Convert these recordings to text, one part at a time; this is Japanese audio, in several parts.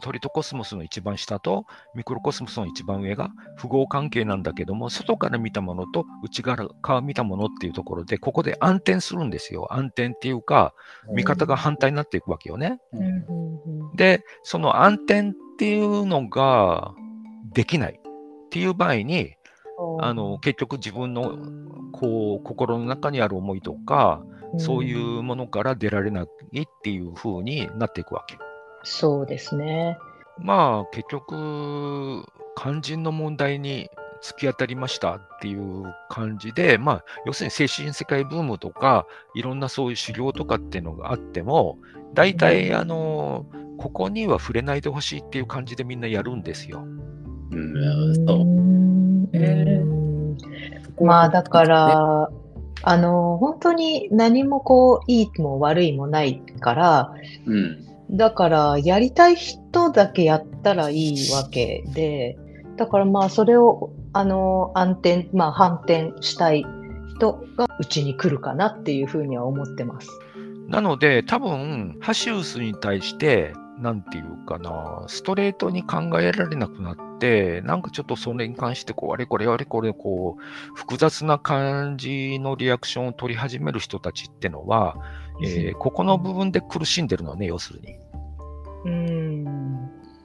トリトコスモスの一番下とミクロコスモスの一番上が符号関係なんだけども、外から見たものと内側から見たものっていうところで、ここで暗転するんですよ。暗転っていうか、見方が反対になっていくわけよね。で、その暗転っていうのができないっていう場合に、あの結局自分のこう心の中にある思いとか、そういうものから出られないっていう風になっていくわけ。そうですね。まあ結局肝心の問題に突き当たりましたっていう感じで、まあ、要するに精神世界ブームとか、いろんなそういう修行とかっていうのがあっても、大体、あの、ここには触れないでほしいっていう感じでみんなやるんですよ。うん、そう。えー、まあ、だから、あの、本当に何もこう、いいも悪いもないから、うん、だから、やりたい人だけやったらいいわけで、だからまあ、それを、あの、暗転、まあ、反転したい人がうちに来るかなっていうふうには思ってます。なので、多分、ハシウスに対して、なんていうかな、ストレートに考えられなくなって、なんかちょっとそれに関して、こう、あれこれあれこれ、こう、複雑な感じのリアクションを取り始める人たちってのは、えー、ここの部分で苦しんでるのね、要するに。うん。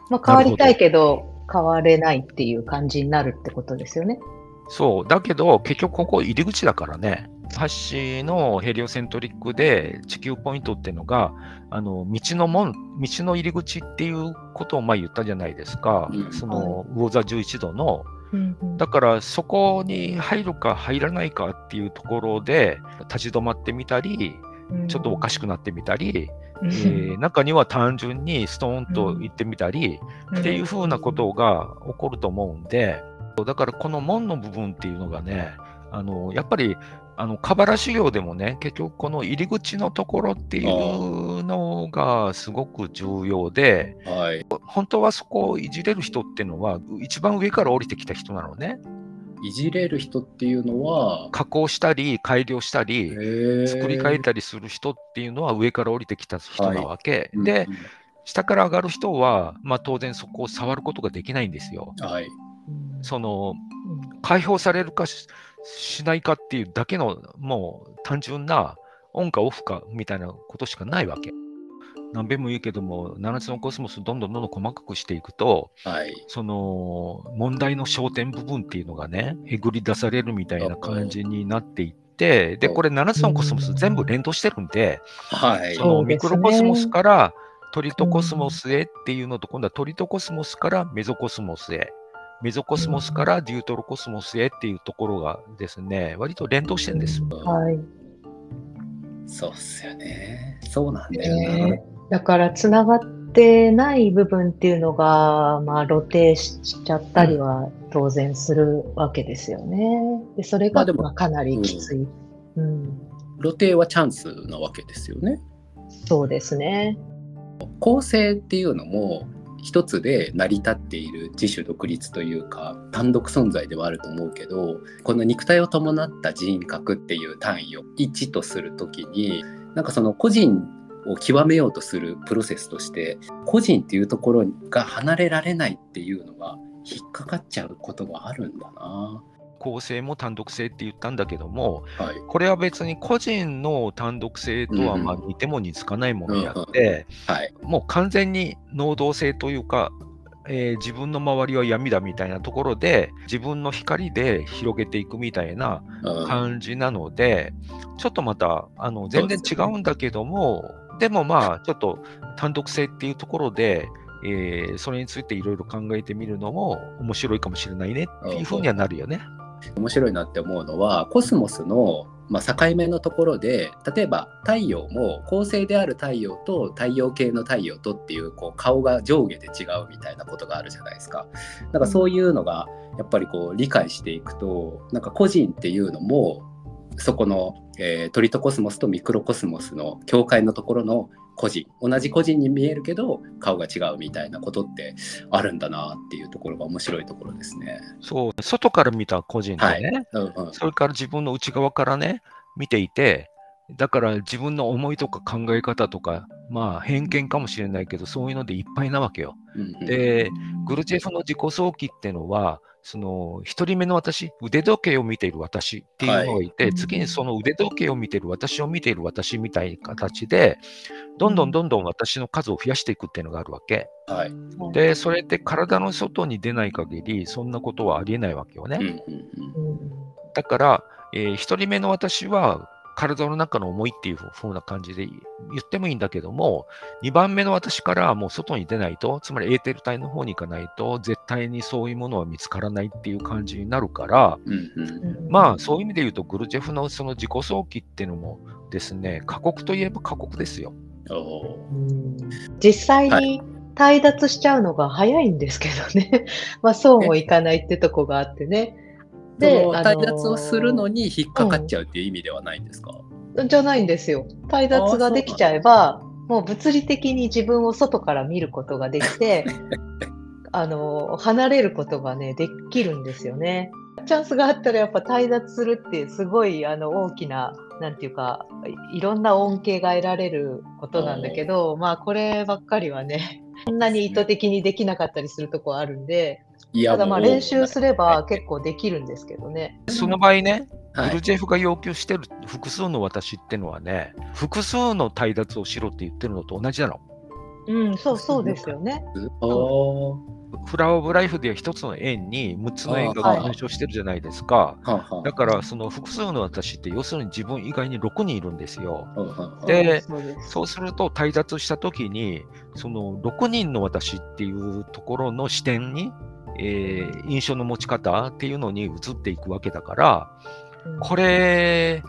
まあ、変わりたいけど、変われないっていう感じになるってことですよね。そう。だけど、結局ここ入り口だからね。橋のヘリオセントリックで地球ポイントっていうのが、あの道の門、道の入り口っていうことを前言ったじゃないですか、うん、その魚座11度の。だからそこに入るか入らないかっていうところで立ち止まってみたり、ちょっとおかしくなってみたり、えー、中には単純にストーンと行ってみたり、っていうふうなことが起こると思うんで、だからこの門の部分っていうのがね、あのやっぱりあの、カバラ修行でもね、結局この入り口のところっていうのがすごく重要で、はい、本当はそこをいじれる人っていうのは、一番上から降りてきた人なのね。いじれる人っていうのは加工したり改良したり作り変えたりする人っていうのは上から降りてきた人なわけ、はい、で、うん。下から上がる人は、まあ、当然そこを触ることができないんですよ。はい、その解放されるかしないかっていうだけの、もう単純なオンかオフかみたいなことしかないわけ。何べんも言うけども、7つのコスモスどんどんどんどん細かくしていくと、はい、その問題の焦点部分っていうのがね、えぐり出されるみたいな感じになっていって、で、これ7つのコスモス全部連動してるんで、はい、そのミクロコスモスからトリトコスモスへっていうのと、今度はトリトコスモスからメゾコスモスへ。メゾコスモスからデュートロコスモスへっていうところがですね、割と連動してるんです。はい。そうっすよね。そうなんだよね。だからつながってない部分っていうのが、まあ、露呈しちゃったりは当然するわけですよね。でそれが、まあ、かなりきつい、うん、うん。露呈はチャンスなわけですよね。そうですね。構成っていうのも一つで成り立っている自主独立というか単独存在ではあると思うけどこの肉体を伴った人格っていう単位を1とする時になんかその個人を極めようとするプロセスとして個人っていうところが離れられないっていうのが引っかかっちゃうことがあるんだな。構成も単独性って言ったんだけども、はい、これは別に個人の単独性とはまあ似ても似つかないものであって、もう完全に能動性というか、えー、自分の周りは闇だみたいなところで自分の光で広げていくみたいな感じなので、ちょっとまたあの全然違うんだけどもでもまあちょっと単独性っていうところでえー、それについていろいろ考えてみるのも面白いかもしれないねっていうふうにはなるよね。面白いなって思うのはコスモスのまあ、境目のところで例えば太陽も恒星である太陽と太陽系の太陽とっていうこう顔が上下で違うみたいなことがあるじゃないですか。なんかそういうのがやっぱりこう理解していくとなんか個人っていうのもそこの、えー、トリトコスモスとミクロコスモスの境界のところの個人同じ個人に見えるけど顔が違うみたいなことってあるんだなっていうところが面白いところですね。そう外から見た個人でね、はいうんうん、それから自分の内側からね見ていてだから自分の思いとか考え方とか、まあ偏見かもしれないけど、そういうのでいっぱいなわけよ。で、グルチェフの自己想起っていうのは、その1人目の私、腕時計を見ている私っていうのがいて、はい、次にその腕時計を見ている私を見ている私みたいな形で、どんどんどんどん私の数を増やしていくっていうのがあるわけ。はい、で、それって体の外に出ない限り、そんなことはありえないわけよね。だから、えー、1人目の私は体の中の思いっていう風な感じで言ってもいいんだけども、2番目の私からもう外に出ないと、つまりエーテル体の方に行かないと、絶対にそういうものは見つからないっていう感じになるから、まあそういう意味で言うと、グルチェフのその自己早期っていうのもですね、過酷といえば過酷ですよ。実際に退脱しちゃうのが早いんですけどね、まあそうもいかないってとこがあってね。で退脱をするのに引っかかっちゃうっていう意味ではないんですか、うん、じゃないんですよ。退脱ができちゃえばもう物理的に自分を外から見ることができて あの離れることがねできるんですよね。チャンスがあったらやっぱ退脱するってすごいあの大きななんていうかいろんな恩恵が得られることなんだけどまあこればっかりはねそんなに意図的にできなかったりするとこあるんでただまあ練習すれば結構できるんですけどね。その場合ね、はい、ルジェフが要求してる複数の私ってのはね、複数の対脱をしろって言ってるのと同じなの。うん、そうそうですよね。フラワーオブライフでは1つの円に6つの円が干渉してるじゃないですか。だからその複数の私って要するに自分以外に6人いるんですよ。で、そうすると対脱した時にその6人の私っていうところの視点にえー、印象の持ち方っていうのに移っていくわけだから、これ、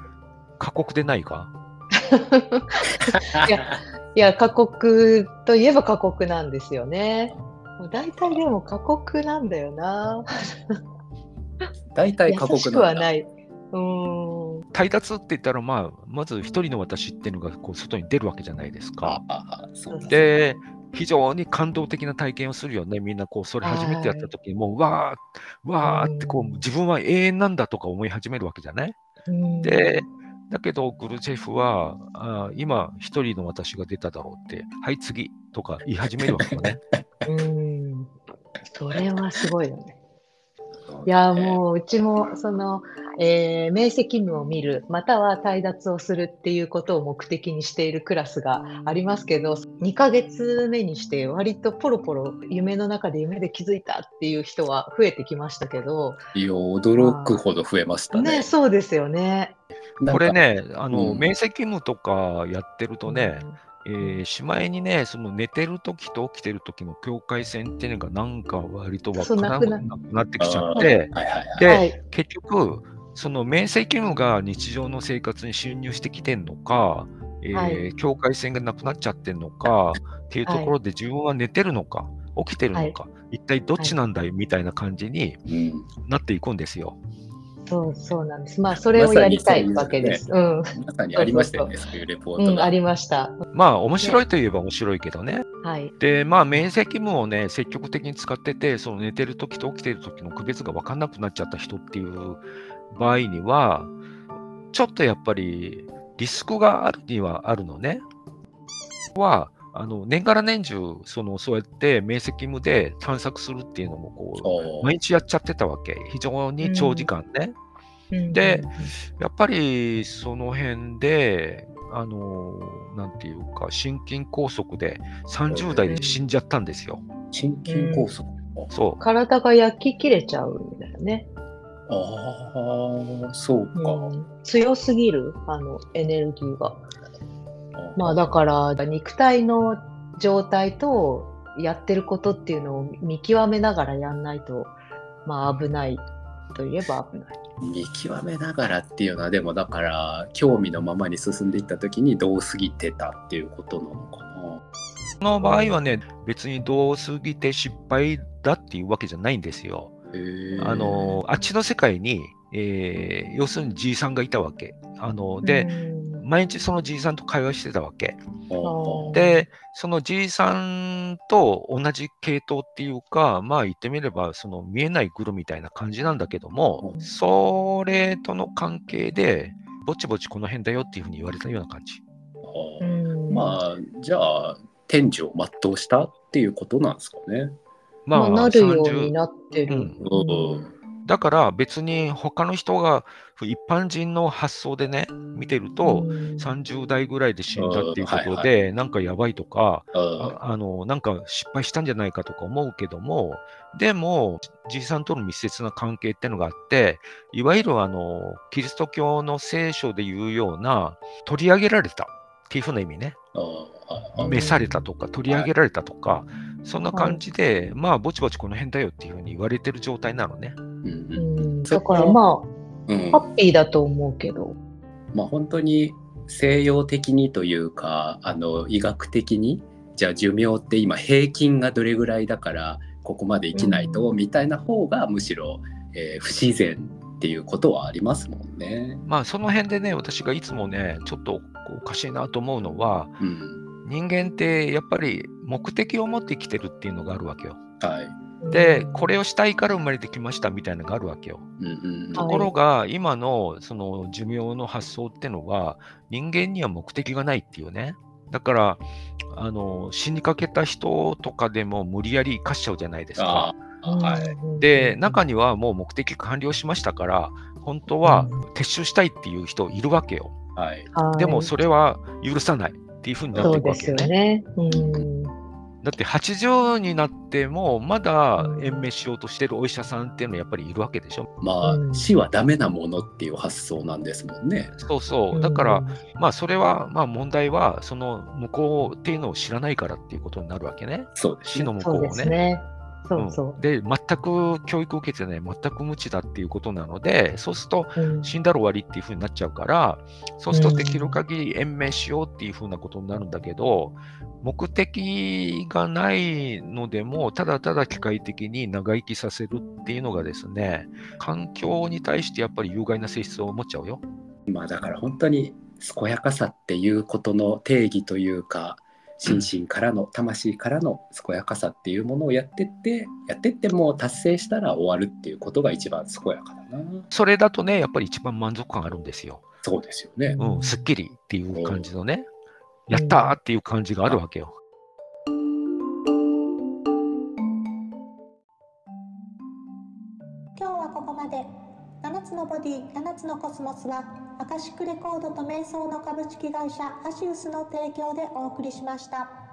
過酷でないか？いや、いや、過酷といえば過酷なんですよね。もう大体でも過酷なんだよな。大体過酷なんはない。うん。退脱って言ったら、まあ、まず一人の私っていうのがこう外に出るわけじゃないですか。で、非常に感動的な体験をするよね。みんなこう、それ初めてやった時に、もう、わー、わーってこう、自分は永遠なんだとか思い始めるわけじゃない、で、だけど、グルチェフは、あ今、一人の私が出ただろうって、はい、次とか言い始めるわけよね。うん。それはすごいよね。いや、もう、うちも、その、えー、明晰夢を見る、または退脱をするっていうことを目的にしているクラスがありますけど、2ヶ月目にして割とポロポロ夢の中で夢で気づいたっていう人は増えてきましたけど。いや、驚くほど増えましたね。ね、そうですよね。これね、あの、うん、明晰夢とかやってるとね、うんえー、しまいにね、その寝てる時と起きてる時の境界線っていうのがなんか割と分からなくなってきちゃって、で、結局、その面積義務が日常の生活に侵入してきてんのか、えーはい、境界線がなくなっちゃってんのかっていうところで自分は寝てるのか、起きてるのか、はい、一体どっちなんだいみたいな感じになっていくんですよ。そうそうなんです。まあ、それをやりたいわけです。ま、ね、うん。まさにありましたよね、そういうレポートが。うん、ありました。まあ、面白いといえば面白いけどね。はい。で、まあ、面積務をね、積極的に使ってて、その寝てる時と起きてる時の区別が分かんなくなっちゃった人っていう場合には、ちょっとやっぱりリスクがあるにはあるのね。は、あの年がら年中その、そうやって明晰夢で探索するっていうのもこう、毎日やっちゃってたわけ。非常に長時間ね。うん、で、やっぱりその辺で、あのなんていうか、心筋梗塞で30代で死んじゃったんですよ。心筋梗塞、うん、そう。体が焼き切れちゃうんだよね。ああ、そうか、うん、強すぎる、あの、エネルギーが。まあだから、肉体の状態とやってることっていうのを見極めながらやんないと、まあ危ないといえば危ない。見極めながらっていうのはでもだから興味のままに進んでいった時にどう過ぎてたっていうことなのかな。その場合はね別にどう過ぎて失敗だっていうわけじゃないんですよ。あのあっちの世界に、えー、要するにじいさんがいたわけ。あので、毎日そのじいさんと会話してたわけ。で、そのじいさんと同じ系統っていうか、まあ言ってみれば、その見えないグルみたいな感じなんだけども、それとの関係で、ぼちぼちこの辺だよっていうふうに言われたような感じ。まあじゃあ天寿を全うしたっていうことなんですかね。まあ、なるようになってる。うん。だから別に他の人が一般人の発想でね見てると、30代ぐらいで死んだっていうことで、なんかやばいとか、あのなんか失敗したんじゃないかとか思うけどもでもじいさんとの密接な関係っていうのがあっていわゆるあのキリスト教の聖書でいうような取り上げられたっていうふうな意味ね。召されたとか取り上げられたとか、はい、そんな感じで、はい、まあぼちぼちこの辺だよっていうふうに言われてる状態なのね。うん、だからまあ、うん、ハッピーだと思うけど。まあ本当に西洋的にというかあの医学的にじゃあ寿命って今平均がどれぐらいだからここまで生きないと、みたいな方がむしろ、えー、不自然っていうことはありますもんね。まあその辺でね私がいつもねちょっとおかしいなと思うのは、うん、人間ってやっぱり目的を持って生きてるっていうのがあるわけよ。はい、でこれをしたいから生まれてきましたみたいなのがあるわけよ。うんうん、ところが今のその寿命の発想ってのは人間には目的がないっていうね。だからあの死にかけた人とかでも無理やり生かしちゃうじゃないですか。はい、で中にはもう目的完了しましたから本当は撤収したいっていう人いるわけよ。はい、でもそれは許さないっていうふうになっていくわけよね。ねうん、だって80になってもまだ延命しようとしてるお医者さんっていうのはやっぱりいるわけでしょ？まあ、死はダメなものっていう発想なんですもんね。そうそう。だから、まあそれはまあ問題はその向こうっていうのを知らないからっていうことになるわけね。そうです、ね、死の向こうをね。そうそう、うん、で全く教育を受けてね全く無知だっていうことなのでそうすると、死んだら終わりっていうふうになっちゃうからそうするとできる限り延命しようっていうふうなことになるんだけど目的がないのでもただただ機械的に長生きさせるっていうのがですね環境に対してやっぱり有害な性質を持っちゃうよ。まあだから本当に健やかさっていうことの定義というか心身からの魂からの健やかさっていうものをやってってやってっても達成したら終わるっていうことが一番健やかだな。それだとねやっぱり一番満足感あるんですよ。そうですよね。うんすっきりっていう感じのね、やったーっていう感じがあるわけよ、ー7つのコスモスはアカシックレコードと瞑想の株式会社アシウスの提供でお送りしました。